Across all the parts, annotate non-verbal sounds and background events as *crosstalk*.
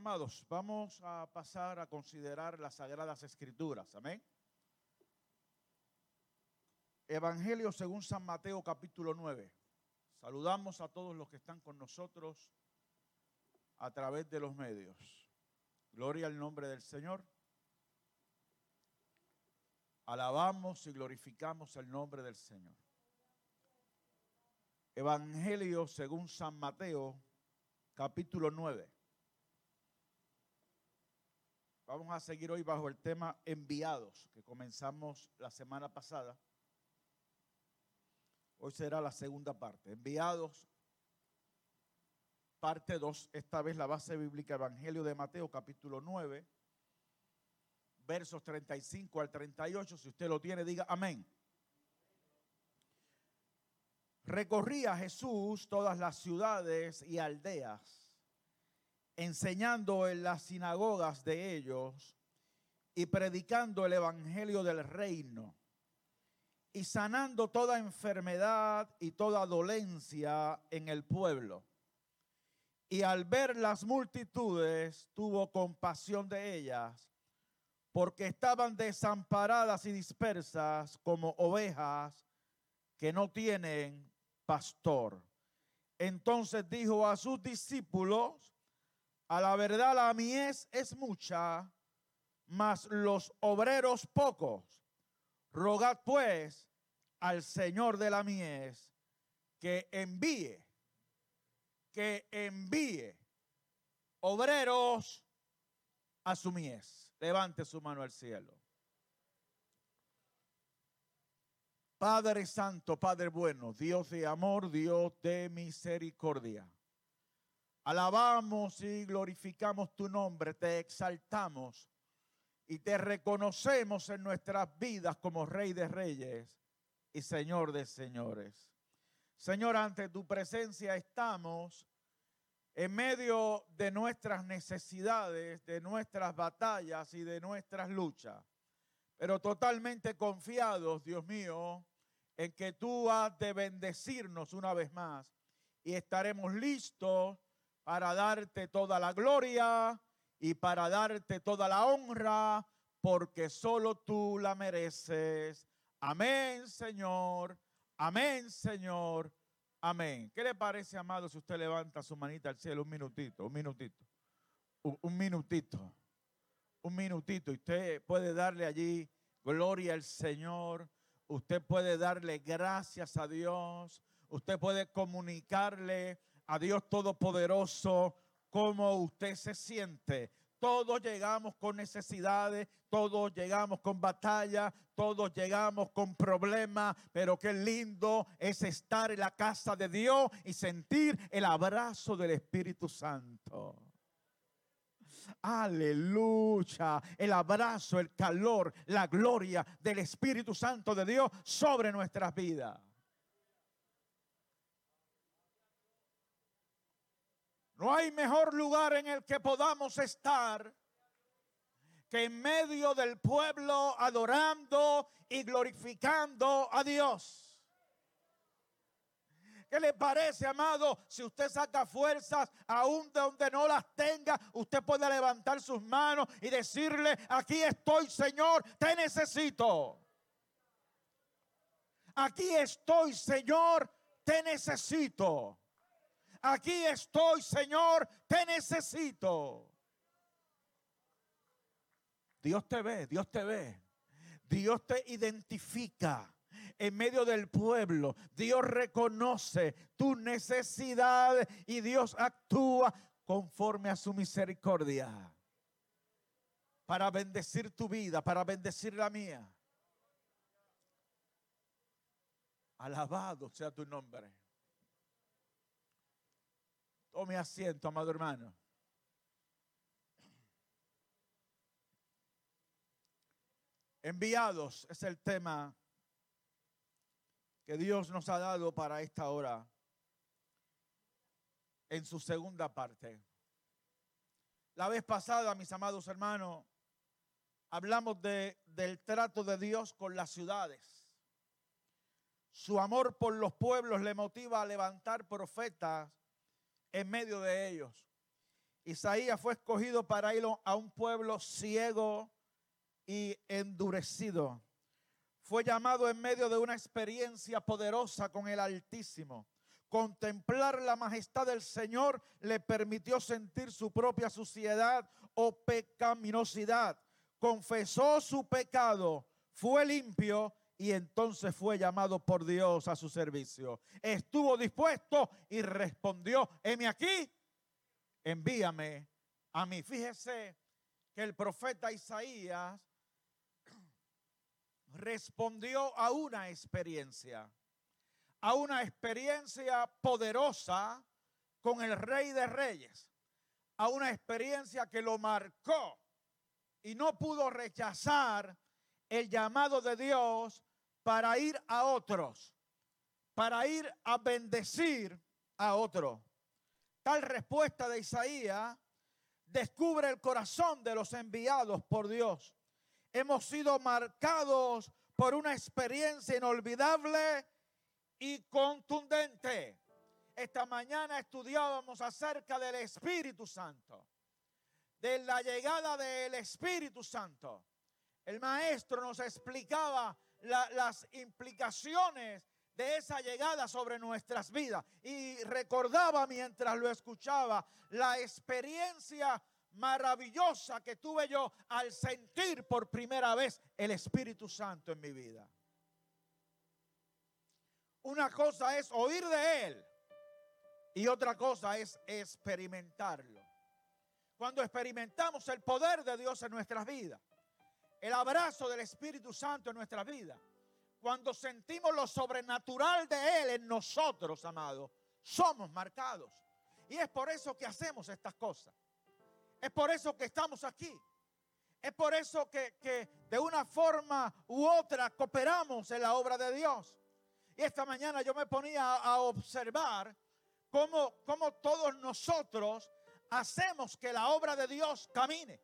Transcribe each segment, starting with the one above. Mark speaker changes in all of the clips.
Speaker 1: Amados, vamos a pasar a considerar las Sagradas Escrituras. Amén. Evangelio según San Mateo capítulo 9. Saludamos a todos los que están con nosotros a través de los medios. Gloria al nombre del Señor. Alabamos y glorificamos el nombre del Señor. Evangelio según San Mateo capítulo 9. Vamos a seguir hoy bajo el tema enviados que comenzamos la semana pasada. Hoy será la segunda parte. Enviados, parte 2, esta vez la base bíblica Evangelio de Mateo capítulo 9, versos 35 al 38. Si usted lo tiene, diga amén. Recorría Jesús todas las ciudades y aldeas enseñando en las sinagogas de ellos y predicando el Evangelio del reino y sanando toda enfermedad y toda dolencia en el pueblo. Y al ver las multitudes, tuvo compasión de ellas, porque estaban desamparadas y dispersas como ovejas que no tienen pastor. Entonces dijo a sus discípulos, a la verdad la mies es mucha, mas los obreros pocos. Rogad pues al Señor de la mies que envíe, que envíe obreros a su mies. Levante su mano al cielo. Padre Santo, Padre bueno, Dios de amor, Dios de misericordia. Alabamos y glorificamos tu nombre, te exaltamos y te reconocemos en nuestras vidas como Rey de Reyes y Señor de Señores. Señor, ante tu presencia estamos en medio de nuestras necesidades, de nuestras batallas y de nuestras luchas, pero totalmente confiados, Dios mío, en que tú has de bendecirnos una vez más y estaremos listos para darte toda la gloria y para darte toda la honra, porque solo tú la mereces. Amén, Señor. Amén, Señor. Amén. ¿Qué le parece, amado, si usted levanta su manita al cielo un minutito, un minutito, un, minutito, un minutito? Usted puede darle allí gloria al Señor. Usted puede darle gracias a Dios. Usted puede comunicarle a Dios Todopoderoso cómo usted se siente. Todos llegamos con necesidades, todos llegamos con batalla, todos llegamos con problemas, pero qué lindo es estar en la casa de Dios y sentir el abrazo del Espíritu Santo. Aleluya. El abrazo, el calor, la gloria del Espíritu Santo de Dios sobre nuestras vidas. No hay mejor lugar en el que podamos estar que en medio del pueblo adorando y glorificando a Dios. ¿Qué le parece, amado? Si usted saca fuerzas, aún de donde no las tenga, usted puede levantar sus manos y decirle, aquí estoy, Señor, te necesito. Aquí estoy, Señor, te necesito. Aquí estoy, Señor, te necesito. Dios te ve, Dios te ve. Dios te identifica en medio del pueblo. Dios reconoce tu necesidad y Dios actúa conforme a su misericordia. Para bendecir tu vida, para bendecir la mía. Alabado sea tu nombre. Tome asiento, amado hermano. Enviados es el tema que Dios nos ha dado para esta hora en su segunda parte. La vez pasada, mis amados hermanos, hablamos de, del trato de Dios con las ciudades. Su amor por los pueblos le motiva a levantar profetas en medio de ellos. Isaías fue escogido para ir a un pueblo ciego y endurecido. Fue llamado en medio de una experiencia poderosa con el Altísimo. Contemplar la majestad del Señor le permitió sentir su propia suciedad o pecaminosidad. Confesó su pecado, fue limpio y entonces fue llamado por Dios a su servicio. Estuvo dispuesto y respondió, heme aquí, envíame a mí. Fíjese que el profeta Isaías *clears throat* respondió a una experiencia, a una experiencia poderosa con el rey de reyes, a una experiencia que lo marcó y no pudo rechazar el llamado de Dios para ir a otros, para ir a bendecir a otros. Tal respuesta de Isaías descubre el corazón de los enviados por Dios. Hemos sido marcados por una experiencia inolvidable y contundente. Esta mañana estudiábamos acerca del Espíritu Santo, de la llegada del Espíritu Santo. El maestro nos explicaba las implicaciones de esa llegada sobre nuestras vidas. Y recordaba mientras lo escuchaba la experiencia maravillosa que tuve yo al sentir por primera vez el Espíritu Santo en mi vida. Una cosa es oír de Él y otra cosa es experimentarlo. Cuando experimentamos el poder de Dios en nuestras vidas, el abrazo del Espíritu Santo en nuestras vidas, cuando sentimos lo sobrenatural de Él en nosotros, amados, somos marcados. Y es por eso que hacemos estas cosas. Es por eso que estamos aquí. Es por eso que, de una forma u otra cooperamos en la obra de Dios. Y esta mañana yo me ponía a, observar cómo, cómo todos nosotros hacemos que la obra de Dios camine.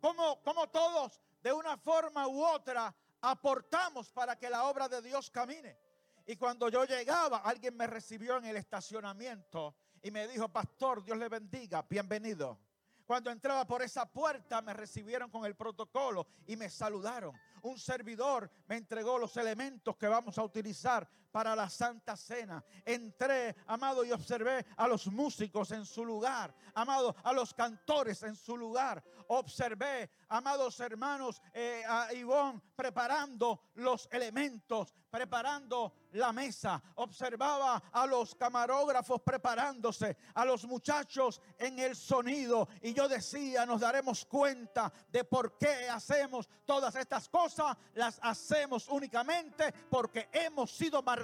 Speaker 1: Cómo, cómo todos de una forma u otra aportamos para que la obra de Dios camine. Y cuando yo llegaba, alguien me recibió en el estacionamiento y me dijo, pastor, Dios le bendiga, bienvenido. Cuando entraba por esa puerta me recibieron con el protocolo y me saludaron. Un servidor me entregó los elementos que vamos a utilizar para la Santa Cena. Entré, amado, y observé a los músicos en su lugar, amado, a los cantores en su lugar. Observé, amados hermanos, eh, a Ivonne preparando los elementos, preparando la mesa. Observaba a los camarógrafos preparándose, a los muchachos en el sonido. Y yo decía, nos daremos cuenta de por qué hacemos todas estas cosas. Las hacemos únicamente porque hemos sido marcados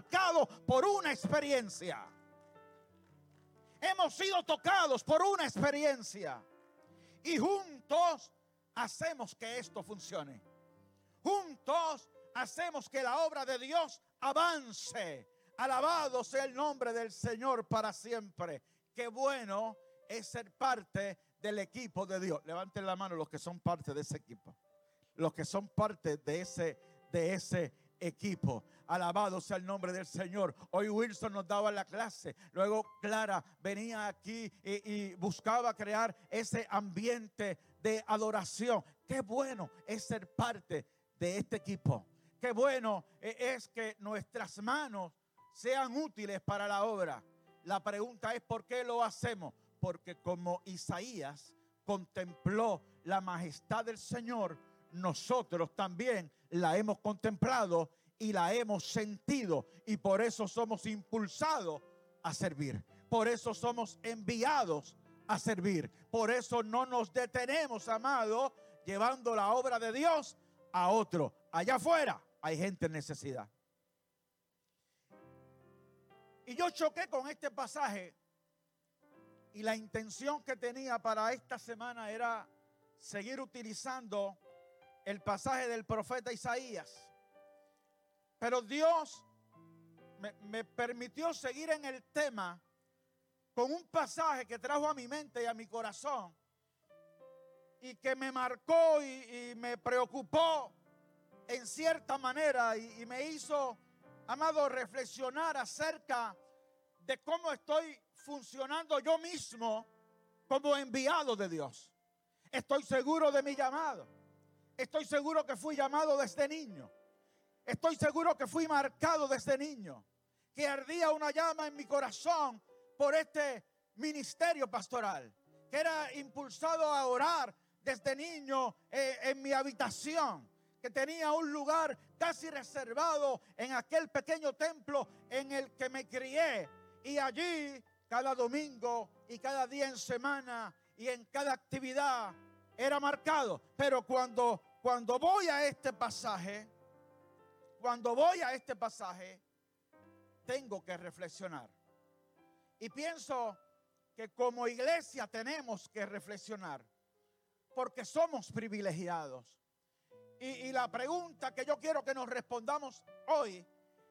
Speaker 1: por una experiencia. Hemos sido tocados por una experiencia. Y juntos hacemos que esto funcione. Juntos hacemos que la obra de Dios avance. Alabado sea el nombre del Señor para siempre. Qué bueno es ser parte del equipo de Dios. Levanten la mano los que son parte de ese equipo. Los que son parte de ese, de ese equipo. Alabado sea el nombre del Señor. Hoy Wilson nos daba la clase. Luego Clara venía aquí y, buscaba crear ese ambiente de adoración. Qué bueno es ser parte de este equipo. Qué bueno es que nuestras manos sean útiles para la obra. La pregunta es por qué lo hacemos. Porque como Isaías contempló la majestad del Señor, nosotros también la hemos contemplado y la hemos sentido y por eso somos impulsados a servir. Por eso somos enviados a servir. Por eso no nos detenemos, amado, llevando la obra de Dios a otro. Allá afuera hay gente en necesidad. Y yo choqué con este pasaje y la intención que tenía para esta semana era seguir utilizando el pasaje del profeta Isaías. Pero Dios me, permitió seguir en el tema con un pasaje que trajo a mi mente y a mi corazón y que me marcó y, me preocupó en cierta manera y, y me hizo, amado, reflexionar acerca de cómo estoy funcionando yo mismo como enviado de Dios. Estoy seguro de mi llamado. Estoy seguro que fui llamado desde niño. Estoy seguro que fui marcado desde niño. Que ardía una llama en mi corazón por este ministerio pastoral. Que era impulsado a orar desde niño eh, en mi habitación. Que tenía un lugar casi reservado en aquel pequeño templo en el que me crié. Y allí cada domingo y cada día en semana y en cada actividad era marcado. Pero cuando, cuando voy a este pasaje, cuando voy a este pasaje, tengo que reflexionar. Y pienso que como iglesia tenemos que reflexionar, porque somos privilegiados. Y, la pregunta que yo quiero que nos respondamos hoy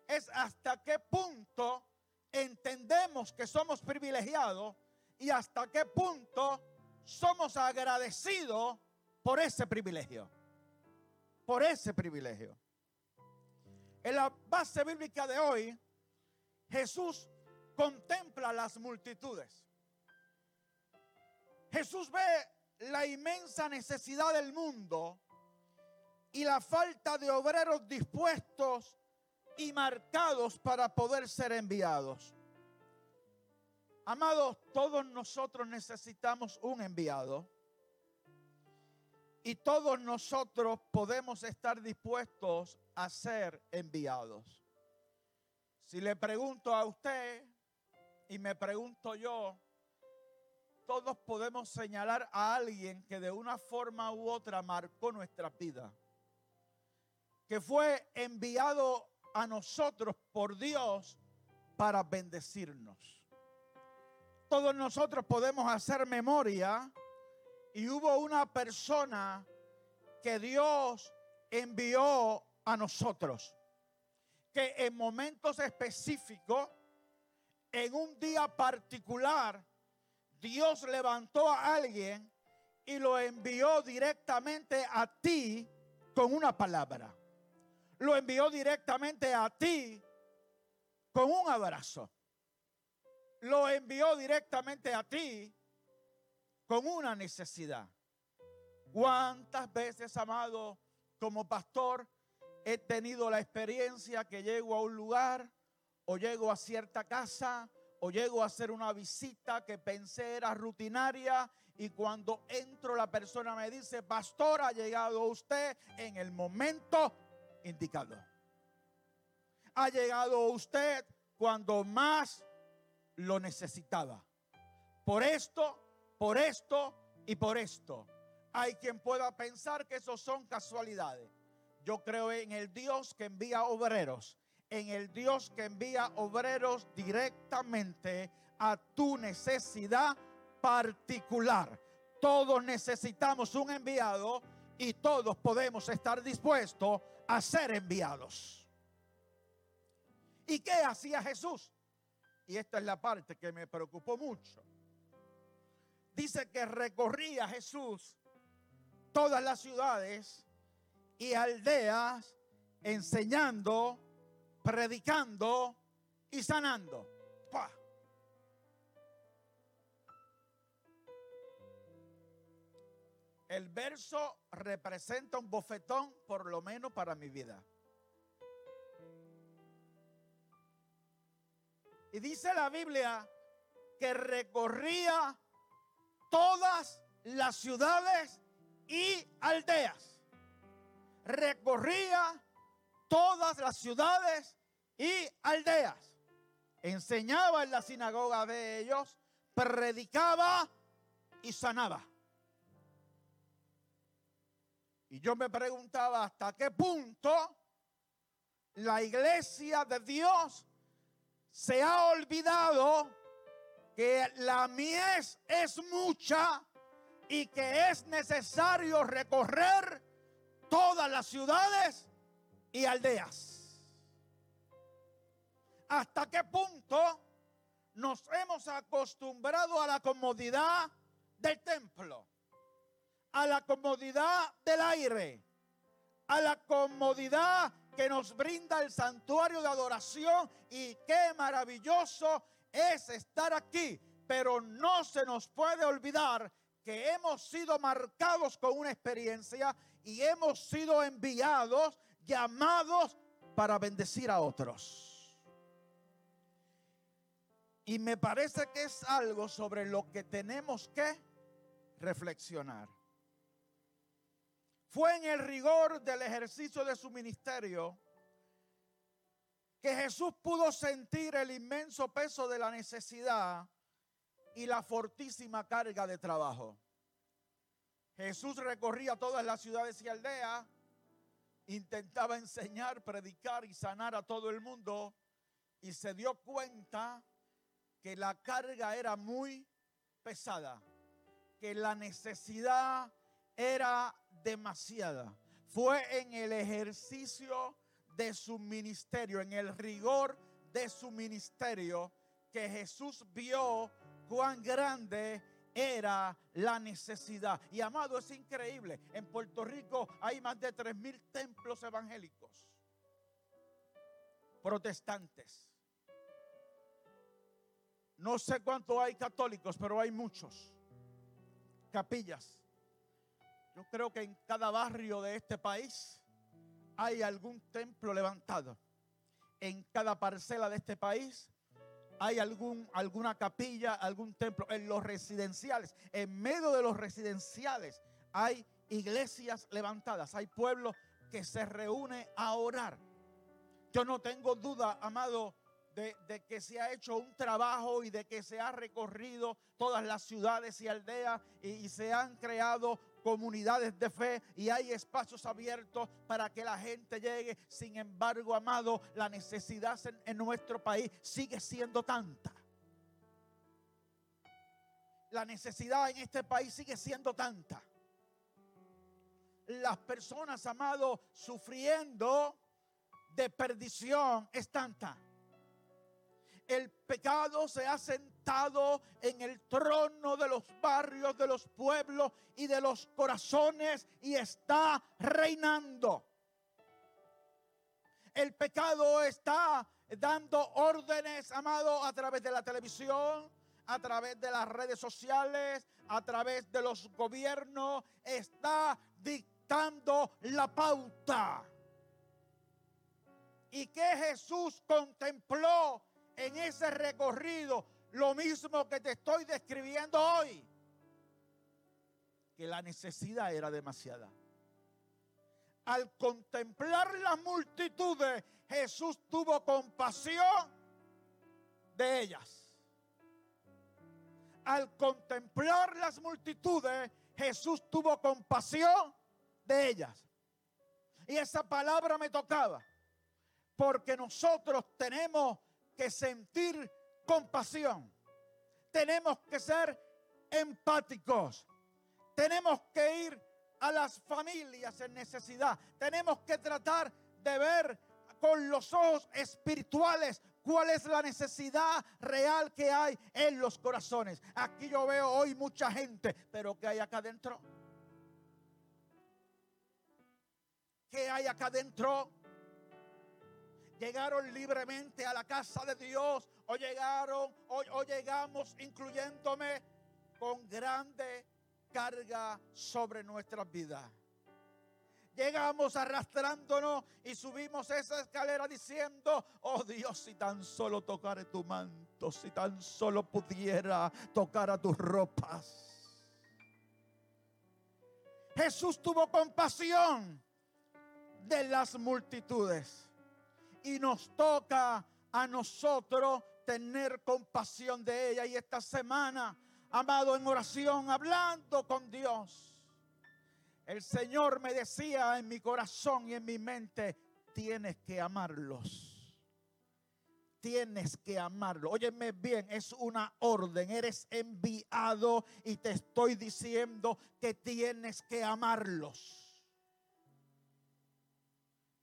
Speaker 1: es hasta qué punto entendemos que somos privilegiados y hasta qué punto somos agradecidos por ese privilegio. Por ese privilegio. En la base bíblica de hoy, Jesús contempla las multitudes. Jesús ve la inmensa necesidad del mundo y la falta de obreros dispuestos y marcados para poder ser enviados. Amados, todos nosotros necesitamos un enviado. Y todos nosotros podemos estar dispuestos a ser enviados. Si le pregunto a usted y me pregunto yo, todos podemos señalar a alguien que de una forma u otra marcó nuestra vida. Que fue enviado a nosotros por Dios para bendecirnos. Todos nosotros podemos hacer memoria y hubo una persona que Dios envió a nosotros, que en momentos específicos, en un día particular, Dios levantó a alguien y lo envió directamente a ti con una palabra lo envió directamente a ti con un abrazo. Lo envió directamente a ti con una necesidad. ¿Cuántas veces, amado, como pastor, he tenido la experiencia que llego a un lugar o llego a cierta casa o llego a hacer una visita que pensé era rutinaria y cuando entro la persona me dice, pastor, ha llegado usted en el momento indicado. Ha llegado usted cuando más lo necesitaba. Por esto, por esto y por esto. Hay quien pueda pensar que eso son casualidades. Yo creo en el Dios que envía obreros, en el Dios que envía obreros directamente a tu necesidad particular. Todos necesitamos un enviado y todos podemos estar dispuestos a ser enviados. ¿Y qué hacía Jesús? Y esta es la parte que me preocupó mucho. Dice que recorría Jesús todas las ciudades y aldeas enseñando, predicando y sanando. El verso representa un bofetón, por lo menos para mi vida. Y dice la Biblia que recorría todas las ciudades y aldeas. Recorría todas las ciudades y aldeas. Enseñaba en la sinagoga de ellos, predicaba y sanaba. Y yo me preguntaba hasta qué punto la iglesia de Dios se ha olvidado que la mies es mucha y que es necesario recorrer todas las ciudades y aldeas. ¿Hasta qué punto nos hemos acostumbrado a la comodidad del templo? a la comodidad del aire, a la comodidad que nos brinda el santuario de adoración y qué maravilloso es estar aquí. Pero no se nos puede olvidar que hemos sido marcados con una experiencia y hemos sido enviados, llamados para bendecir a otros. Y me parece que es algo sobre lo que tenemos que reflexionar. Fue en el rigor del ejercicio de su ministerio que Jesús pudo sentir el inmenso peso de la necesidad y la fortísima carga de trabajo. Jesús recorría todas las ciudades y aldeas, intentaba enseñar, predicar y sanar a todo el mundo y se dio cuenta que la carga era muy pesada, que la necesidad era demasiada. Fue en el ejercicio de su ministerio, en el rigor de su ministerio, que Jesús vio cuán grande era la necesidad. Y amado, es increíble. En Puerto Rico hay más de tres mil templos evangélicos, protestantes. No sé cuánto hay católicos, pero hay muchos. Capillas. Yo creo que en cada barrio de este país hay algún templo levantado. En cada parcela de este país hay algún, alguna capilla, algún templo. En los residenciales, en medio de los residenciales, hay iglesias levantadas. Hay pueblos que se reúnen a orar. Yo no tengo duda, amado, de, que se ha hecho un trabajo y de que se ha recorrido todas las ciudades y aldeas y se han creado comunidades de fe y hay espacios abiertos para que la gente llegue. Sin embargo, amado, la necesidad en, nuestro país sigue siendo tanta. La necesidad en este país sigue siendo tanta. Las personas, amado, sufriendo de perdición es tanta el pecado se ha en el trono de los barrios, de los pueblos y de los corazones y está reinando. El pecado está dando órdenes, amado, a través de la televisión, a través de las redes sociales, a través de los gobiernos, está dictando la pauta. Y que Jesús contempló en ese recorrido lo mismo que te estoy describiendo hoy. Que la necesidad era demasiada. Al contemplar las multitudes, Jesús tuvo compasión de ellas. Al contemplar las multitudes, Jesús tuvo compasión de ellas. Y esa palabra me tocaba, porque nosotros tenemos que sentir compasión. Tenemos que ser empáticos. Tenemos que ir a las familias en necesidad. Tenemos que tratar de ver con los ojos espirituales cuál es la necesidad real que hay en los corazones. Aquí yo veo hoy mucha gente, pero ¿qué hay acá adentro? ¿Qué hay acá adentro? llegaron libremente a la casa de Dios o llegaron o, llegamos incluyéndome con grande carga sobre nuestras vidas. Llegamos arrastrándonos y subimos esa escalera diciendo, oh Dios, si tan solo tocara tu manto, si tan solo pudiera tocar a tus ropas. Jesús tuvo compasión de las multitudes y nos toca a nosotros tener compasión de ella. Y esta semana, amado, en oración, hablando con Dios, el Señor me decía en mi corazón y en mi mente, tienes que amarlos. Tienes que amarlo. Óyeme bien, es una orden. Eres enviado y te estoy diciendo que tienes que amarlos.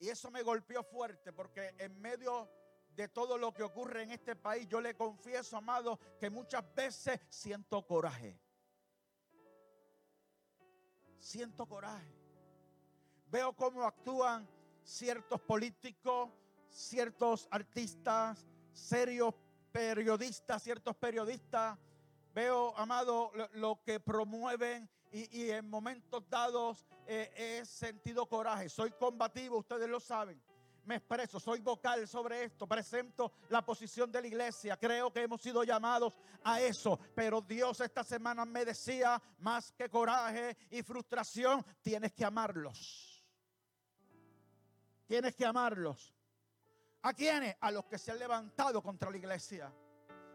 Speaker 1: Y eso me golpeó fuerte porque en medio de todo lo que ocurre en este país, yo le confieso, amado, que muchas veces siento coraje. Siento coraje. Veo cómo actúan ciertos políticos, ciertos artistas, serios periodistas, ciertos periodistas Veo, amado, lo, que promueven y, en momentos dados eh, he sentido coraje. Soy combativo, ustedes lo saben me expreso, soy vocal sobre esto, presento la posición de la iglesia, creo que hemos sido llamados a eso, pero Dios esta semana me decía, más que coraje y frustración, tienes que amarlos. Tienes que amarlos. ¿A quiénes? A los que se han levantado contra la iglesia.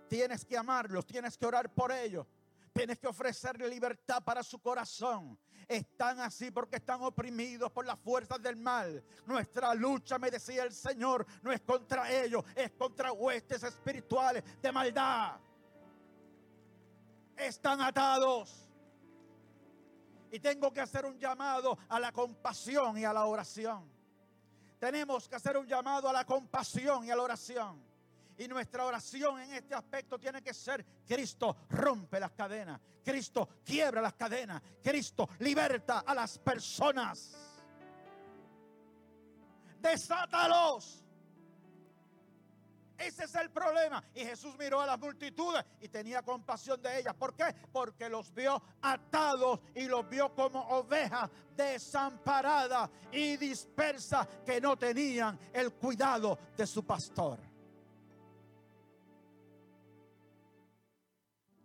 Speaker 1: Tienes que amarlos, tienes que orar por ellos. Tienes que ofrecerle libertad para su corazón. Están así porque están oprimidos por las fuerzas del mal. Nuestra lucha, me decía el Señor, no es contra ellos, es contra huestes espirituales de maldad. Están atados. Y tengo que hacer un llamado a la compasión y a la oración. Tenemos que hacer un llamado a la compasión y a la oración. Y nuestra oración en este aspecto tiene que ser, Cristo rompe las cadenas, Cristo quiebra las cadenas, Cristo liberta a las personas. Desátalos. Ese es el problema. Y Jesús miró a las multitudes y tenía compasión de ellas. ¿Por qué? Porque los vio atados y los vio como ovejas desamparadas y dispersas que no tenían el cuidado de su pastor.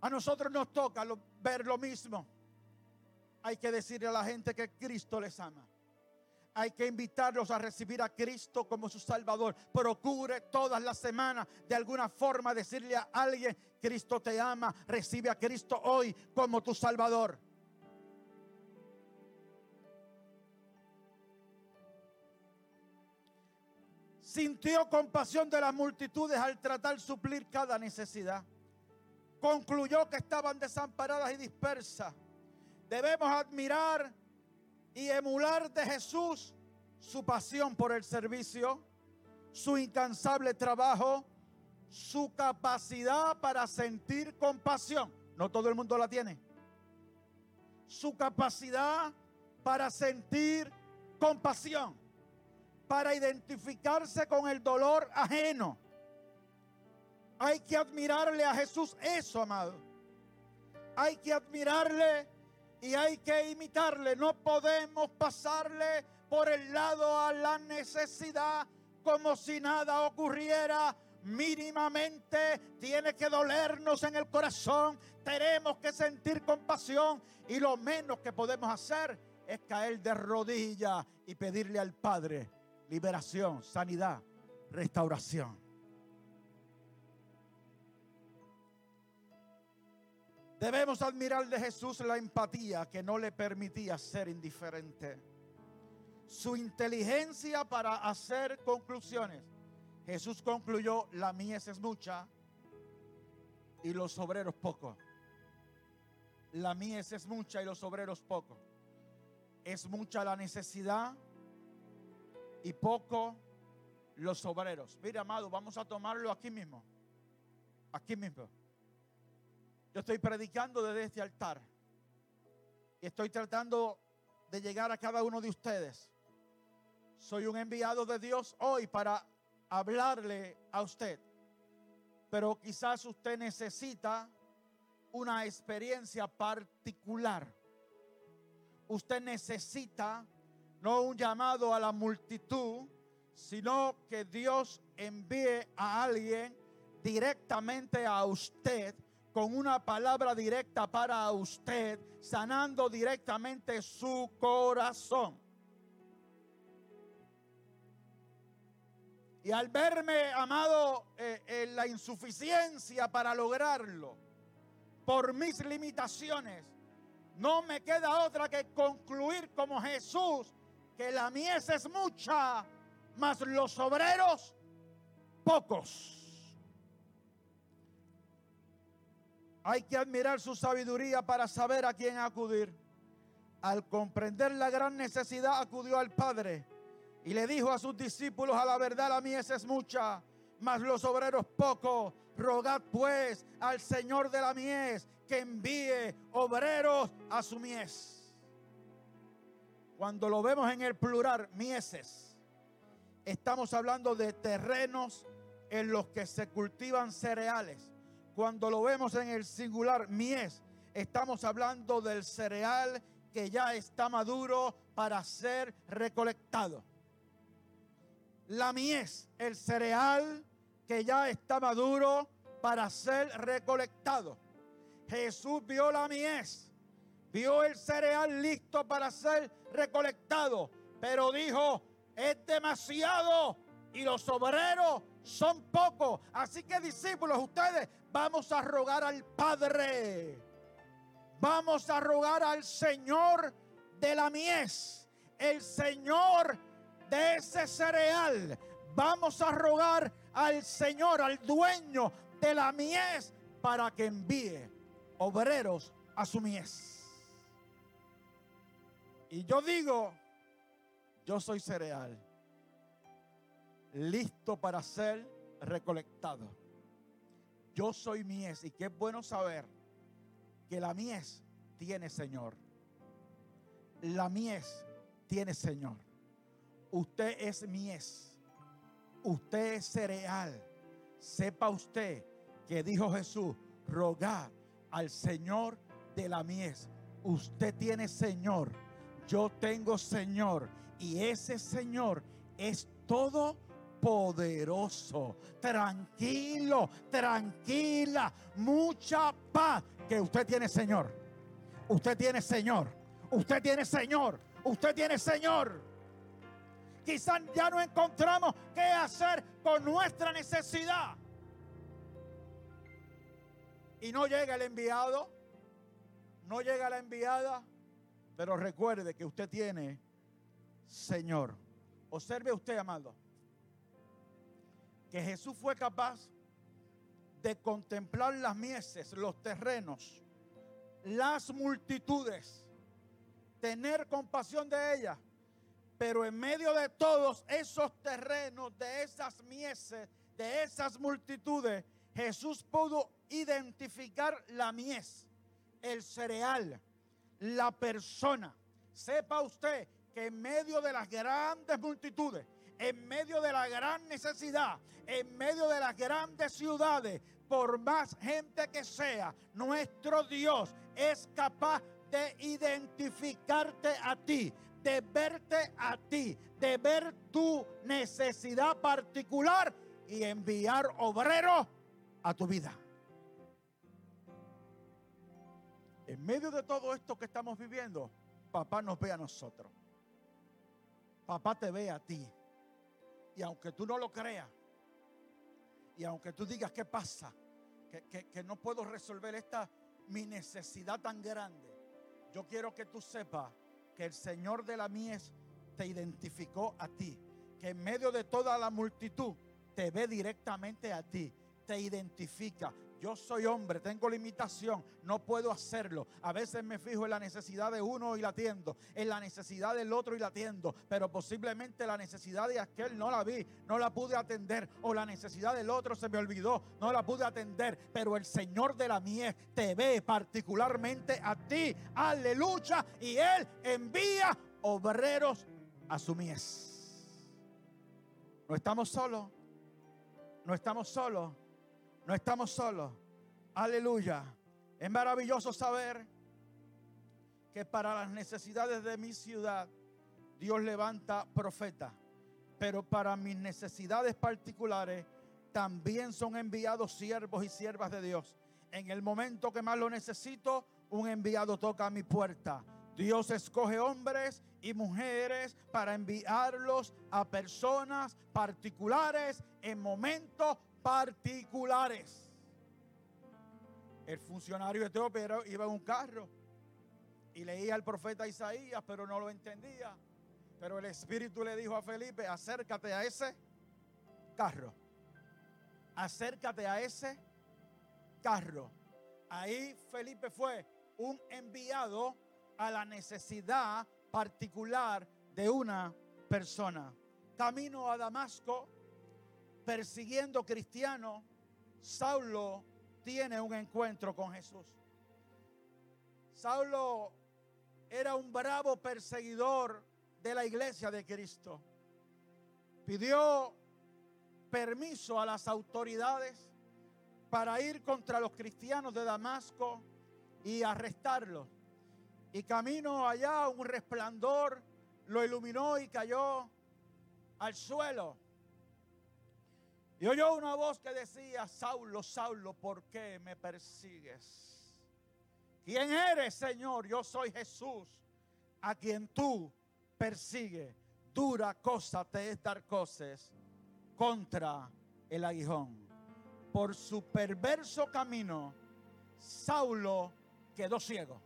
Speaker 1: A nosotros nos toca ver lo mismo. Hay que decirle a la gente que Cristo les ama. Hay que invitarlos a recibir a Cristo como su Salvador. Procure todas las semanas de alguna forma decirle a alguien, Cristo te ama, recibe a Cristo hoy como tu Salvador. Sintió compasión de las multitudes al tratar suplir cada necesidad concluyó que estaban desamparadas y dispersas. Debemos admirar y emular de Jesús su pasión por el servicio, su incansable trabajo, su capacidad para sentir compasión. No todo el mundo la tiene. Su capacidad para sentir compasión, para identificarse con el dolor ajeno hay que admirarle a Jesús eso, amado. Hay que admirarle y hay que imitarle. No podemos pasarle por el lado a la necesidad como si nada ocurriera. Mínimamente tiene que dolernos en el corazón. Tenemos que sentir compasión y lo menos que podemos hacer es caer de rodillas y pedirle al Padre liberación, sanidad, restauración. Debemos admirar de Jesús la empatía que no le permitía ser indiferente. Su inteligencia para hacer conclusiones. Jesús concluyó, la mies es mucha y los obreros pocos. La mies es mucha y los obreros pocos. Es mucha la necesidad y poco los obreros. Mira, amado, vamos a tomarlo aquí mismo. Aquí mismo. Yo estoy predicando desde este altar. Y estoy tratando de llegar a cada uno de ustedes. Soy un enviado de Dios hoy para hablarle a usted. Pero quizás usted necesita una experiencia particular. Usted necesita no un llamado a la multitud, sino que Dios envíe a alguien directamente a usted con una palabra directa para usted, sanando directamente su corazón. Y al verme, amado, eh, en la insuficiencia para lograrlo, por mis limitaciones, no me queda otra que concluir como Jesús, que la mies es mucha, mas los obreros pocos. Hay que admirar su sabiduría para saber a quién acudir. Al comprender la gran necesidad, acudió al Padre y le dijo a sus discípulos, a la verdad la mies es mucha, mas los obreros pocos. Rogad pues al Señor de la mies que envíe obreros a su mies. Cuando lo vemos en el plural, mieses, estamos hablando de terrenos en los que se cultivan cereales cuando lo vemos en el singular, mies, estamos hablando del cereal que ya está maduro para ser recolectado. La mies, el cereal que ya está maduro para ser recolectado. Jesús vio la mies, vio el cereal listo para ser recolectado, pero dijo, es demasiado y los obreros son pocos. Así que discípulos, ustedes vamos a rogar al Padre. Vamos a rogar al Señor de la mies, el Señor de ese cereal. Vamos a rogar al Señor, al dueño de la mies, para que envíe obreros a su mies. Y yo digo, yo soy cereal, listo para ser recolectado. Yo soy mies y qué bueno saber que la mies tiene Señor. La mies tiene Señor. Usted es mies. Usted es cereal. Sepa usted que dijo Jesús, rogad al Señor de la mies. Usted tiene Señor. Yo tengo Señor. Y ese Señor es todo poderoso. Tranquilo, tranquila. Mucha paz que usted tiene Señor. Usted tiene Señor. Usted tiene Señor. Usted tiene Señor. Quizás ya no encontramos qué hacer con nuestra necesidad. Y no llega el enviado. No llega la enviada. Pero recuerde que usted tiene Señor. Observe usted, amado, que Jesús fue capaz de contemplar las mieses, los terrenos, las multitudes, tener compasión de ellas. Pero en medio de todos esos terrenos, de esas mieses, de esas multitudes, Jesús pudo identificar la mies, el cereal, la persona. Sepa usted que en medio de las grandes multitudes, en medio de la gran necesidad, en medio de las grandes ciudades, por más gente que sea, nuestro Dios es capaz de identificarte a ti, de verte a ti, de ver tu necesidad particular y enviar obreros a tu vida. En medio de todo esto que estamos viviendo, papá nos ve a nosotros. Papá te ve a ti. Y aunque tú no lo creas, y aunque tú digas qué pasa, que, no puedo resolver esta mi necesidad tan grande, yo quiero que tú sepas que el Señor de la mies te identificó a ti, que en medio de toda la multitud te ve directamente a ti, te identifica, yo soy hombre, tengo limitación, no puedo hacerlo. A veces me fijo en la necesidad de uno y la atiendo, en la necesidad del otro y la atiendo, pero posiblemente la necesidad de aquel no la vi, no la pude atender, o la necesidad del otro se me olvidó, no la pude atender, pero el Señor de la mies te ve particularmente a ti, aleluya, y Él envía obreros a su mies. No estamos solos, no estamos solos no estamos solos. Aleluya. Es maravilloso saber que para las necesidades de mi ciudad Dios levanta profetas. Pero para mis necesidades particulares también son enviados siervos y siervas de Dios. En el momento que más lo necesito, un enviado toca a mi puerta. Dios escoge hombres y mujeres para enviarlos a personas particulares en momentos particulares. El funcionario etíope iba en un carro y leía al profeta Isaías, pero no lo entendía. Pero el Espíritu le dijo a Felipe, acércate a ese carro. Acércate a ese carro. Ahí Felipe fue un enviado a la necesidad particular de una persona. Camino a Damasco, persiguiendo cristianos, Saulo tiene un encuentro con Jesús. Saulo era un bravo perseguidor de la iglesia de Cristo. Pidió permiso a las autoridades para ir contra los cristianos de Damasco y arrestarlos. Y camino allá un resplandor lo iluminó y cayó al suelo. Y oyó una voz que decía, Saulo, Saulo, ¿por qué me persigues? ¿Quién eres, Señor? Yo soy Jesús, a quien tú persigues. Dura cosa te es dar cosas contra el aguijón. Por su perverso camino, Saulo quedó ciego.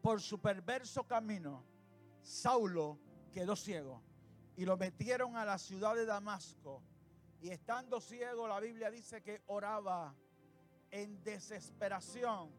Speaker 1: Por su perverso camino, Saulo quedó ciego. Y lo metieron a la ciudad de Damasco y estando ciego, la Biblia dice que oraba en desesperación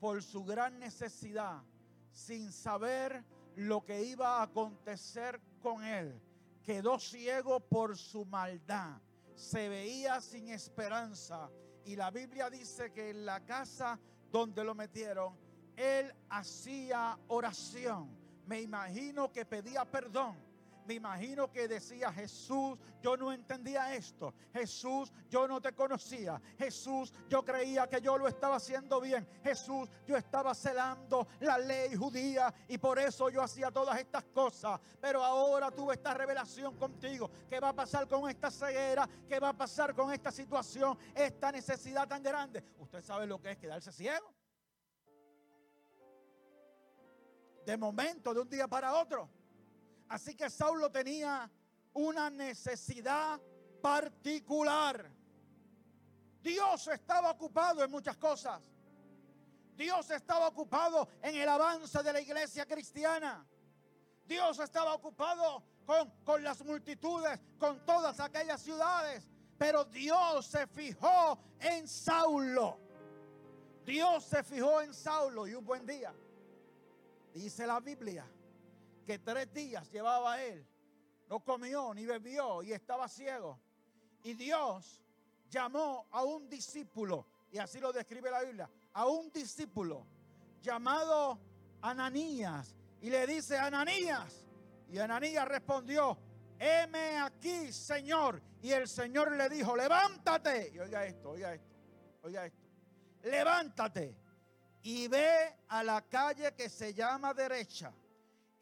Speaker 1: por su gran necesidad, sin saber lo que iba a acontecer con él. Quedó ciego por su maldad. Se veía sin esperanza. Y la Biblia dice que en la casa donde lo metieron, él hacía oración. Me imagino que pedía perdón me imagino que decía, Jesús, yo no entendía esto. Jesús, yo no te conocía. Jesús, yo creía que yo lo estaba haciendo bien. Jesús, yo estaba celando la ley judía y por eso yo hacía todas estas cosas. Pero ahora tuve esta revelación contigo. ¿Qué va a pasar con esta ceguera? ¿Qué va a pasar con esta situación? Esta necesidad tan grande. ¿Usted sabe lo que es quedarse ciego? De momento, de un día para otro. Así que Saulo tenía una necesidad particular. Dios estaba ocupado en muchas cosas. Dios estaba ocupado en el avance de la iglesia cristiana. Dios estaba ocupado con, con, las multitudes, con todas aquellas ciudades. Pero Dios se fijó en Saulo. Dios se fijó en Saulo y un buen día. Dice la Biblia que tres días llevaba él. No comió ni bebió y estaba ciego. Y Dios llamó a un discípulo, y así lo describe la Biblia, a un discípulo llamado Ananías. Y le dice, Ananías. Y Ananías respondió, heme aquí, Señor. Y el Señor le dijo, levántate. Y oiga esto, oiga esto, oiga esto. Levántate y ve a la calle que se llama derecha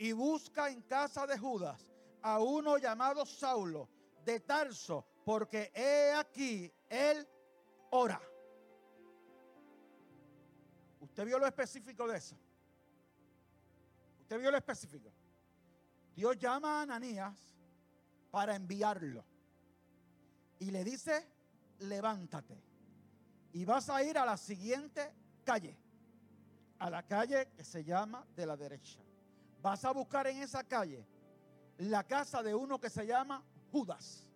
Speaker 1: y busca en casa de Judas a uno llamado Saulo de Tarso, porque he aquí, él ora. ¿Usted vio lo específico de eso? ¿Usted vio lo específico? Dios llama a Ananías para enviarlo. Y le dice, levántate. Y vas a ir a la siguiente calle. A la calle que se llama de la derecha vas a buscar en esa calle la casa de uno que se llama Judas.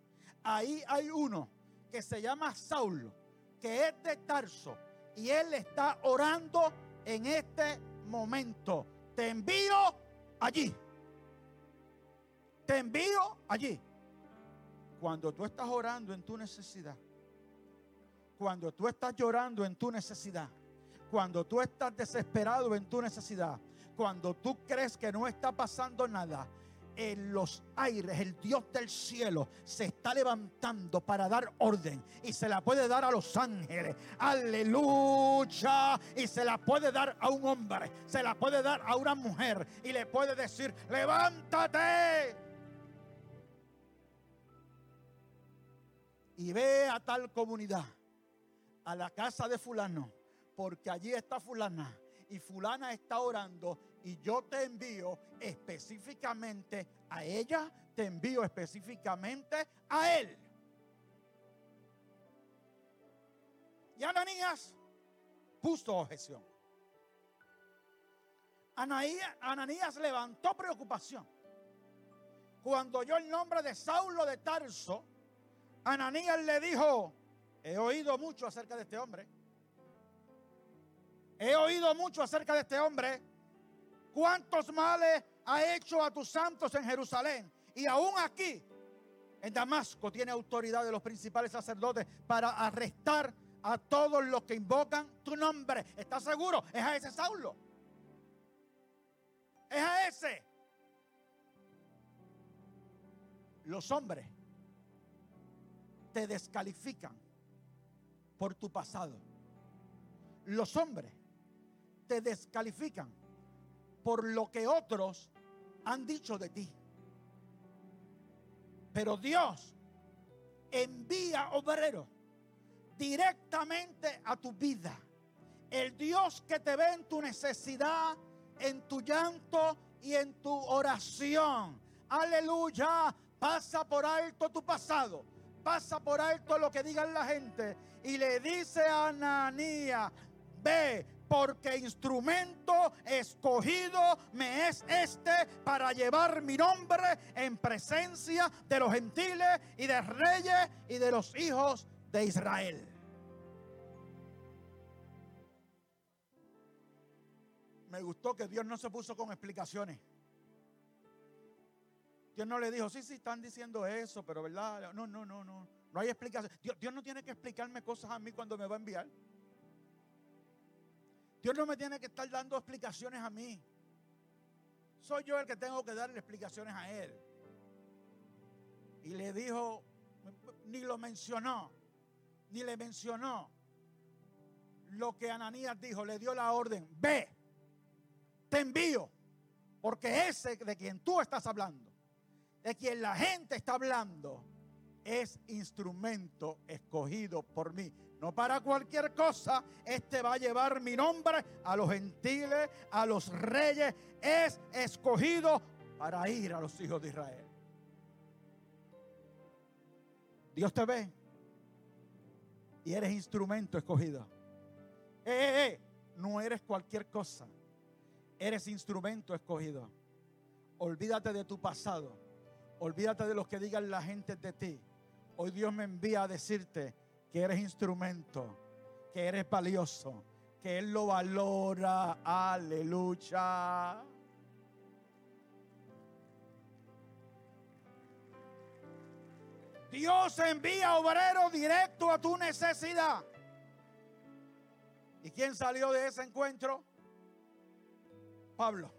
Speaker 1: Ahí hay uno que se llama Saulo, que es de Tarso, y él está orando en este momento. Te envío allí. Te envío allí. Cuando tú estás orando en tu necesidad, cuando tú estás llorando en tu necesidad, cuando tú estás desesperado en tu necesidad, cuando tú crees que no está pasando nada, en los aires, el Dios del cielo se está levantando para dar orden y se la puede dar a los ángeles. Aleluya. Y se la puede dar a un hombre, se la puede dar a una mujer y le puede decir, levántate. Y ve a tal comunidad, a la casa de fulano, porque allí está fulana y fulana está orando y yo te envío específicamente a ella, te envío específicamente a él. Y Ananías puso objeción. Ananías, Ananías levantó preocupación. Cuando oyó el nombre de Saulo de Tarso, Ananías le dijo, he oído mucho acerca de este hombre He oído mucho acerca de este hombre. ¿Cuántos males ha hecho a tus santos en Jerusalén? Y aún aquí, en Damasco, tiene autoridad de los principales sacerdotes para arrestar a todos los que invocan tu nombre. ¿Estás seguro? Es a ese Saulo. Es a ese. Los hombres te descalifican por tu pasado. Los hombres te descalifican por lo que otros han dicho de ti. Pero Dios envía obreros directamente a tu vida. El Dios que te ve en tu necesidad, en tu llanto y en tu oración. Aleluya. Pasa por alto tu pasado. Pasa por alto lo que digan la gente. Y le dice a Ananía, ve, porque instrumento escogido me es este para llevar mi nombre en presencia de los gentiles y de reyes y de los hijos de Israel. Me gustó que Dios no se puso con explicaciones. Dios no le dijo, sí, sí, están diciendo eso, pero verdad, no, no, no, no. No hay explicación. Dios, Dios no tiene que explicarme cosas a mí cuando me va a enviar. Dios no me tiene que estar dando explicaciones a mí. Soy yo el que tengo que darle explicaciones a Él. Y le dijo, ni lo mencionó, ni le mencionó lo que Ananías dijo, le dio la orden, ve, te envío, porque ese de quien tú estás hablando, de quien la gente está hablando, es instrumento escogido por mí. No para cualquier cosa, este va a llevar mi nombre a los gentiles, a los reyes. Es escogido para ir a los hijos de Israel. Dios te ve y eres instrumento escogido. Eh, eh, eh, no eres cualquier cosa. Eres instrumento escogido. Olvídate de tu pasado. Olvídate de lo que digan la gente de ti. Hoy Dios me envía a decirte que eres instrumento, que eres valioso, que Él lo valora. Aleluya. Dios envía obrero directo a tu necesidad. ¿Y quién salió de ese encuentro? Pablo.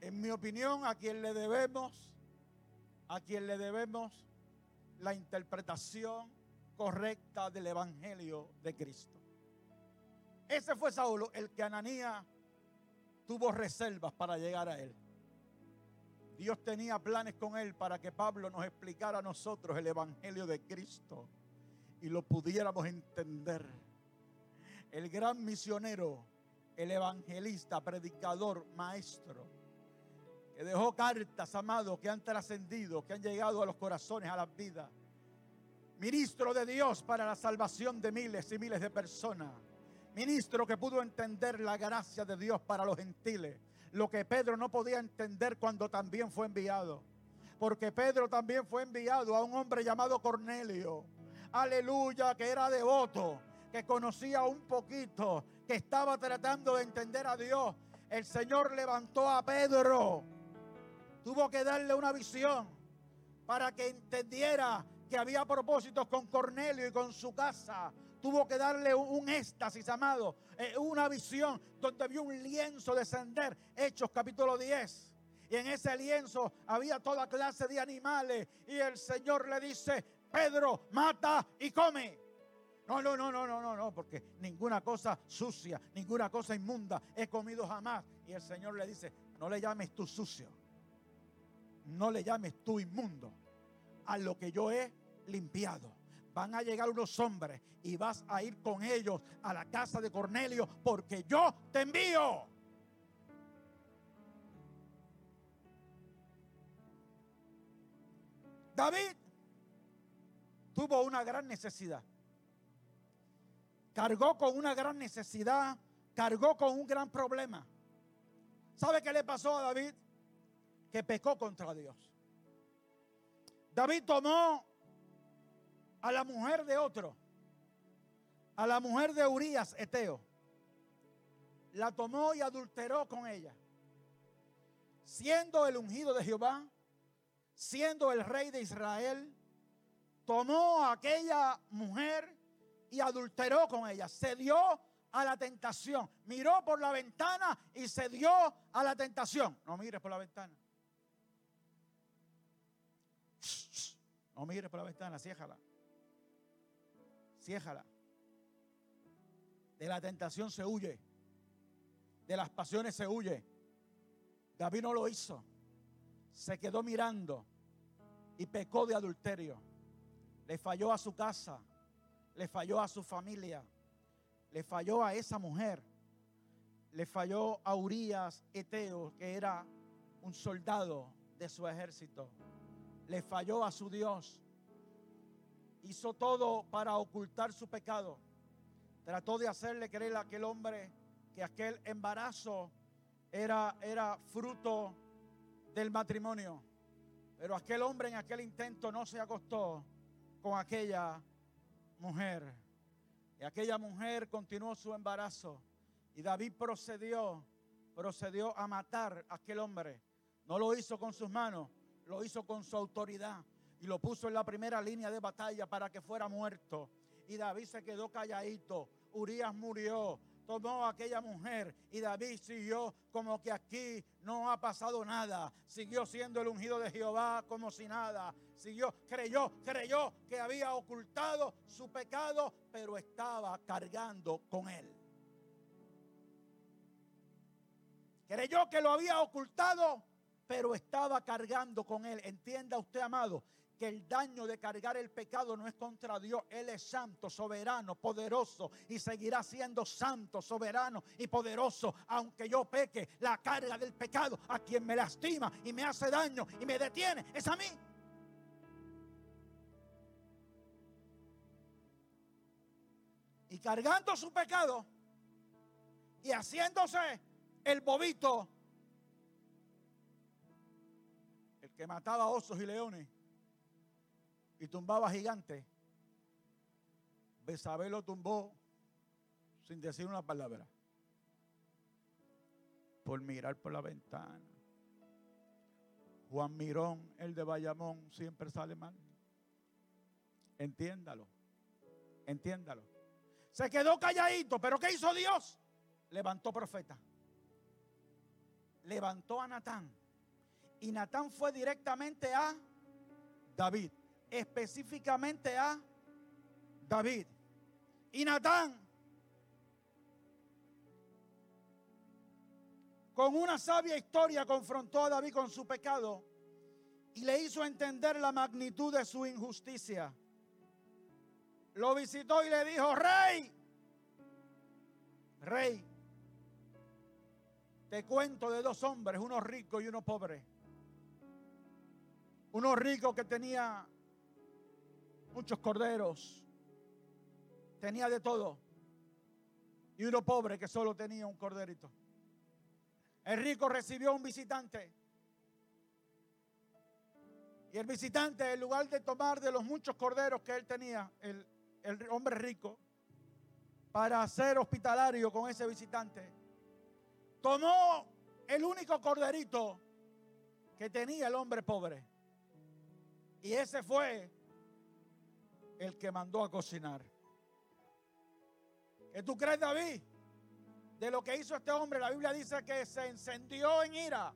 Speaker 1: En mi opinión, a quien le debemos a quien le debemos la interpretación correcta del Evangelio de Cristo. Ese fue Saulo, el que Ananía tuvo reservas para llegar a él. Dios tenía planes con él para que Pablo nos explicara a nosotros el Evangelio de Cristo y lo pudiéramos entender. El gran misionero, el evangelista, predicador, maestro que dejó cartas, amados, que han trascendido, que han llegado a los corazones, a las vidas. Ministro de Dios para la salvación de miles y miles de personas. Ministro que pudo entender la gracia de Dios para los gentiles. Lo que Pedro no podía entender cuando también fue enviado. Porque Pedro también fue enviado a un hombre llamado Cornelio. Aleluya, que era devoto, que conocía un poquito, que estaba tratando de entender a Dios. El Señor levantó a Pedro Tuvo que darle una visión para que entendiera que había propósitos con Cornelio y con su casa. Tuvo que darle un, éxtasis, amado, eh, una visión donde vio un lienzo descender. Hechos capítulo 10. Y en ese lienzo había toda clase de animales. Y el Señor le dice, Pedro, mata y come. No, no, no, no, no, no, no, porque ninguna cosa sucia, ninguna cosa inmunda he comido jamás. Y el Señor le dice, no le llames tú sucio no le llames tú inmundo a lo que yo he limpiado. Van a llegar unos hombres y vas a ir con ellos a la casa de Cornelio porque yo te envío. David tuvo una gran necesidad. Cargó con una gran necesidad, cargó con un gran problema. ¿Sabe qué le pasó a David? Que pecó contra Dios. David tomó a la mujer de otro, a la mujer de Urias, Eteo. La tomó y adulteró con ella. Siendo el ungido de Jehová, siendo el rey de Israel, tomó a aquella mujer y adulteró con ella. Se dio a la tentación. Miró por la ventana y se dio a la tentación. No mires por la ventana. No mires por la ventana, ciéjala. ciéjala. De la tentación se huye. De las pasiones se huye. David no lo hizo. Se quedó mirando y pecó de adulterio. Le falló a su casa. Le falló a su familia. Le falló a esa mujer. Le falló a Urias Eteo, que era un soldado de su ejército. Le falló a su Dios. Hizo todo para ocultar su pecado. Trató de hacerle creer a aquel hombre que aquel embarazo era, era fruto del matrimonio. Pero aquel hombre en aquel intento no se acostó con aquella mujer. Y aquella mujer continuó su embarazo. Y David procedió, procedió a matar a aquel hombre. No lo hizo con sus manos, lo hizo con su autoridad. Y lo puso en la primera línea de batalla para que fuera muerto. Y David se quedó calladito. Urias murió tomó a aquella mujer y David siguió como que aquí no ha pasado nada. Siguió siendo el ungido de Jehová como si nada. Siguió, creyó, creyó que había ocultado su pecado, pero estaba cargando con él. Creyó que lo había ocultado, pero estaba cargando con él. Entienda usted, amado, que el daño de cargar el pecado no es contra Dios. Él es santo, soberano, poderoso y seguirá siendo santo, soberano y poderoso. Aunque yo peque, la carga del pecado a quien me lastima y me hace daño y me detiene es a mí. Y cargando su pecado y haciéndose el bobito, que mataba osos y leones y tumbaba gigantes, Besabé lo tumbó sin decir una palabra. Por mirar por la ventana. Juan Mirón, el de Bayamón, siempre sale mal. Entiéndalo. Entiéndalo. Se quedó calladito, pero ¿qué hizo Dios? Levantó profeta. Levantó a Natán. Y Natán fue directamente a David específicamente a David. Y Natán, con una sabia historia, confrontó a David con su pecado y le hizo entender la magnitud de su injusticia. Lo visitó y le dijo, rey, rey, te cuento de dos hombres, uno rico y uno pobre. Uno rico que tenía muchos corderos, tenía de todo. Y uno pobre que solo tenía un corderito. El rico recibió un visitante. Y el visitante, en lugar de tomar de los muchos corderos que él tenía, el, el hombre rico, para ser hospitalario con ese visitante, tomó el único corderito que tenía el hombre pobre. Y ese fue el que mandó a cocinar. ¿Qué tú crees, David? De lo que hizo este hombre, la Biblia dice que se encendió en ira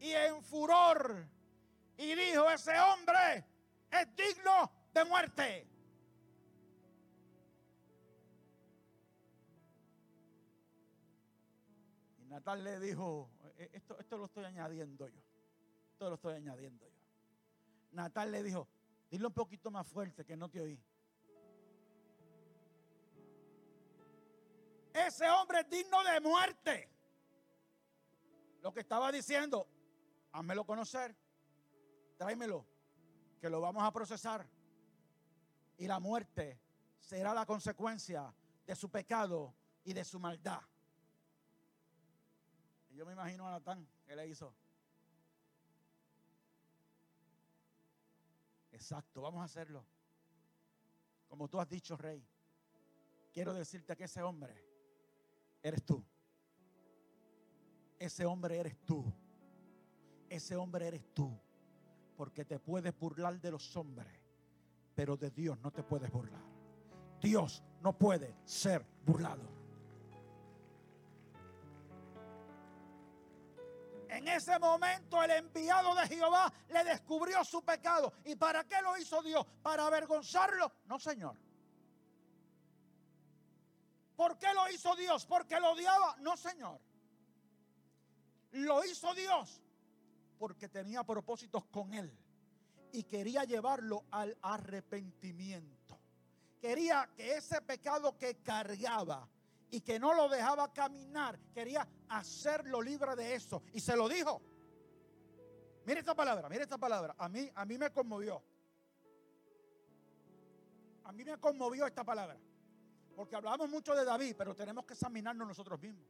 Speaker 1: y en furor y dijo, ese hombre es digno de muerte. Y Natal le dijo, e-, esto, esto lo estoy añadiendo yo, esto lo estoy añadiendo yo. Natal le dijo, Dile un poquito más fuerte que no te oí. Ese hombre es digno de muerte. Lo que estaba diciendo, házmelo conocer, tráemelo, que lo vamos a procesar. Y la muerte será la consecuencia de su pecado y de su maldad. Y yo me imagino a Natán que le hizo. Exacto, vamos a hacerlo. Como tú has dicho, rey, quiero decirte que ese hombre eres tú. Ese hombre eres tú. Ese hombre eres tú. Porque te puedes burlar de los hombres, pero de Dios no te puedes burlar. Dios no puede ser burlado. En ese momento el enviado de Jehová le descubrió su pecado. ¿Y para qué lo hizo Dios? ¿Para avergonzarlo? No, Señor. ¿Por qué lo hizo Dios? ¿Porque lo odiaba? No, Señor. Lo hizo Dios porque tenía propósitos con él y quería llevarlo al arrepentimiento. Quería que ese pecado que cargaba y que no lo dejaba caminar, quería hacerlo libre de eso. Y se lo dijo. Mire esta palabra, mire esta palabra. A mí, a mí me conmovió. A mí me conmovió esta palabra. Porque hablamos mucho de David, pero tenemos que examinarnos nosotros mismos.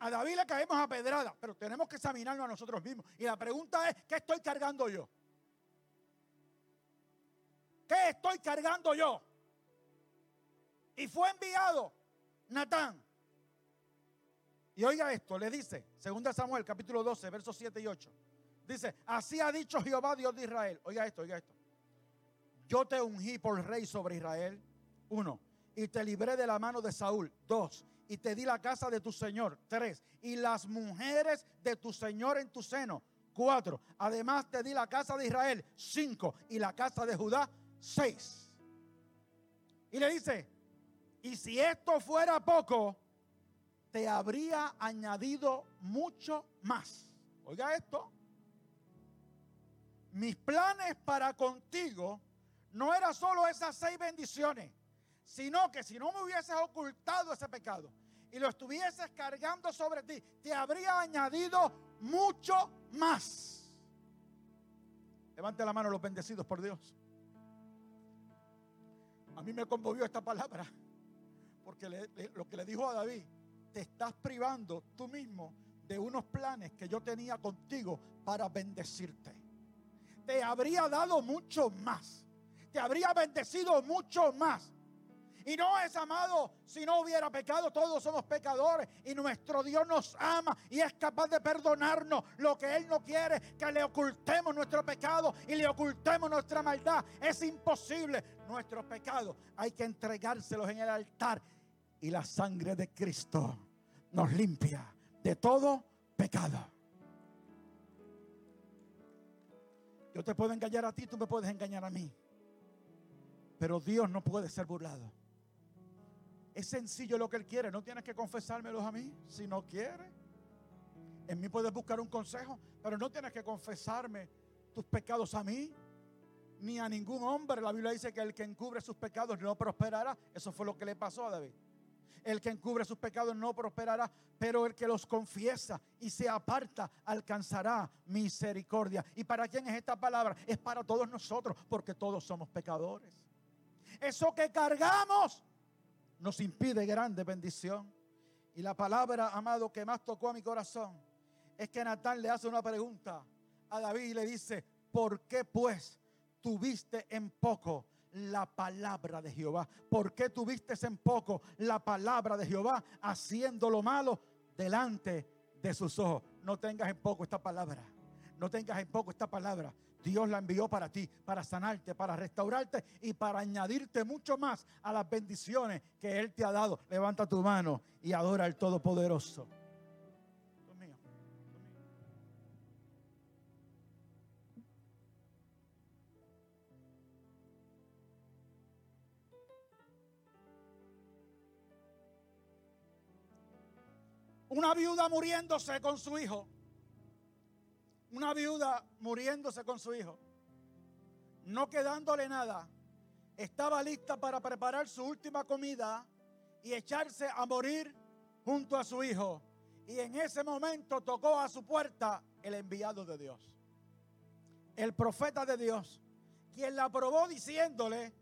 Speaker 1: A David le caemos a pedrada, pero tenemos que examinarnos a nosotros mismos. Y la pregunta es, ¿qué estoy cargando yo? ¿Qué estoy cargando yo? Y fue enviado Natán. Y oiga esto, le dice, 2 Samuel capítulo 12, versos 7 y 8. Dice, así ha dicho Jehová Dios de Israel. Oiga esto, oiga esto. Yo te ungí por rey sobre Israel. Uno. Y te libré de la mano de Saúl. Dos y te di la casa de tu Señor. Tres, y las mujeres de tu Señor en tu seno. Cuatro, además te di la casa de Israel. Cinco, y la casa de Judá. Seis. Y le dice, y si esto fuera poco, te habría añadido mucho más. Oiga esto. Mis planes para contigo no eran solo esas seis bendiciones, sino que si no me hubieses ocultado ese pecado, y lo estuvieses cargando sobre ti, te habría añadido mucho más. Levante la mano los bendecidos por Dios. A mí me conmovió esta palabra, porque lo que le dijo a David, te estás privando tú mismo de unos planes que yo tenía contigo para bendecirte. Te habría dado mucho más. Te habría bendecido mucho más. Y no es amado si no hubiera pecado, todos somos pecadores y nuestro Dios nos ama y es capaz de perdonarnos. Lo que Él no quiere, que le ocultemos nuestro pecado y le ocultemos nuestra maldad. Es imposible. Nuestros pecados hay que entregárselos en el altar y la sangre de Cristo nos limpia de todo pecado. Yo te puedo engañar a ti, tú me puedes engañar a mí. Pero Dios no puede ser burlado. Es sencillo lo que Él quiere. No tienes que confesármelos a mí si no quiere. En mí puedes buscar un consejo, pero no tienes que confesarme tus pecados a mí ni a ningún hombre. La Biblia dice que el que encubre sus pecados no prosperará. Eso fue lo que le pasó a David. El que encubre sus pecados no prosperará, pero el que los confiesa y se aparta alcanzará misericordia. ¿Y para quién es esta palabra? Es para todos nosotros, porque todos somos pecadores. Eso que cargamos nos impide grande bendición. Y la palabra, amado, que más tocó a mi corazón es que Natán le hace una pregunta a David y le dice, ¿por qué pues tuviste en poco la palabra de Jehová? ¿Por qué tuviste en poco la palabra de Jehová haciendo lo malo delante de sus ojos? No tengas en poco esta palabra. No tengas en poco esta palabra. Dios la envió para ti, para sanarte, para restaurarte y para añadirte mucho más a las bendiciones que Él te ha dado. Levanta tu mano y adora al Todopoderoso. Una viuda muriéndose con su hijo una viuda muriéndose con su hijo, no quedándole nada, estaba lista para preparar su última comida y echarse a morir junto a su hijo. Y en ese momento tocó a su puerta el enviado de Dios, el profeta de Dios, quien la probó diciéndole,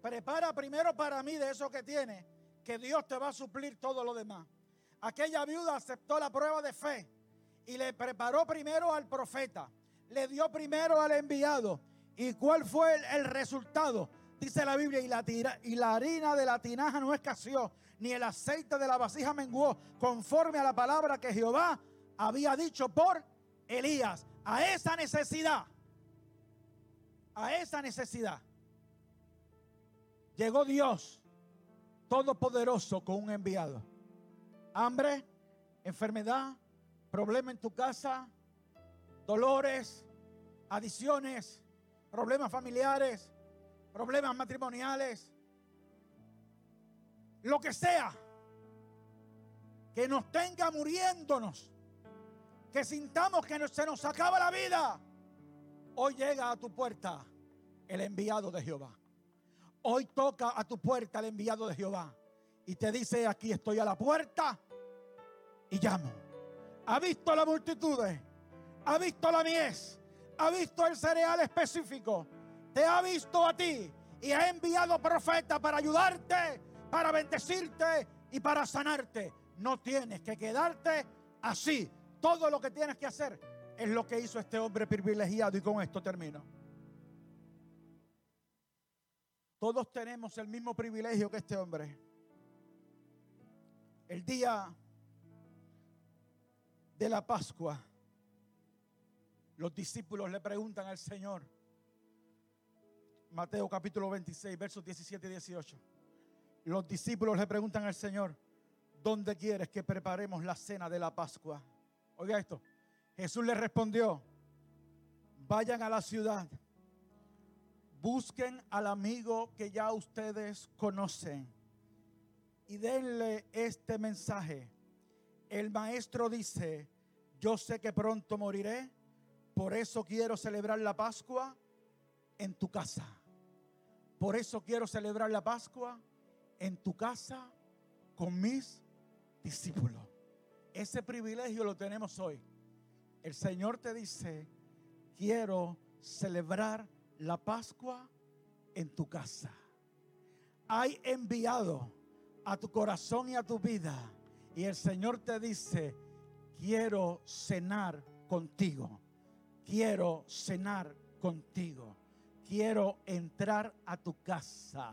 Speaker 1: prepara primero para mí de eso que tiene, que Dios te va a suplir todo lo demás. Aquella viuda aceptó la prueba de fe y le preparó primero al profeta, le dio primero al enviado. ¿Y cuál fue el, resultado? Dice la Biblia, y la, y la harina de la tinaja no escaseó, ni el aceite de la vasija menguó, conforme a la palabra que Jehová había dicho por Elías. A esa necesidad, a esa necesidad, llegó Dios Todopoderoso con un enviado. Hambre, enfermedad, problema en tu casa, dolores, adiciones, problemas familiares, problemas matrimoniales. lo que sea que nos tenga muriéndonos, que sintamos que se nos acaba la vida, hoy llega a tu puerta el enviado de Jehová. Hoy toca a tu puerta el enviado de Jehová y te dice, aquí estoy a la puerta y llamo. Ha visto la multitudes, ha visto la mies, ha visto el cereal específico, te ha visto a ti y ha enviado profeta para ayudarte, para bendecirte y para sanarte. No tienes que quedarte así. Todo lo que tienes que hacer es lo que hizo este hombre privilegiado y con esto termino. Todos tenemos el mismo privilegio que este hombre. El día de la Pascua, los discípulos le preguntan al Señor, Mateo capítulo 26, versos 17 y 18. Los discípulos le preguntan al Señor, ¿dónde quieres que preparemos la cena de la Pascua? Oiga esto, Jesús le respondió, vayan a la ciudad busquen al amigo que ya ustedes conocen y denle este mensaje. El maestro dice, yo sé que pronto moriré, por eso quiero celebrar la Pascua en tu casa. Por eso quiero celebrar la Pascua en tu casa con mis discípulos. Ese privilegio lo tenemos hoy. El Señor te dice, quiero celebrar la Pascua en tu casa. Hay enviado a tu corazón y a tu vida. Y el Señor te dice, quiero cenar contigo. Quiero cenar contigo. Quiero entrar a tu casa.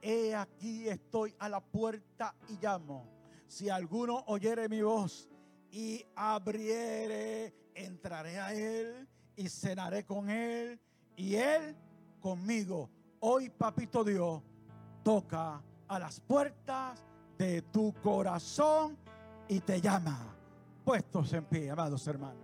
Speaker 1: He aquí estoy a la puerta y llamo. Si alguno oyere mi voz y abriere, entraré a él y cenaré con él y Él conmigo. Hoy, papito Dios, toca a las puertas de tu corazón y te llama. Puestos en pie, amados hermanos.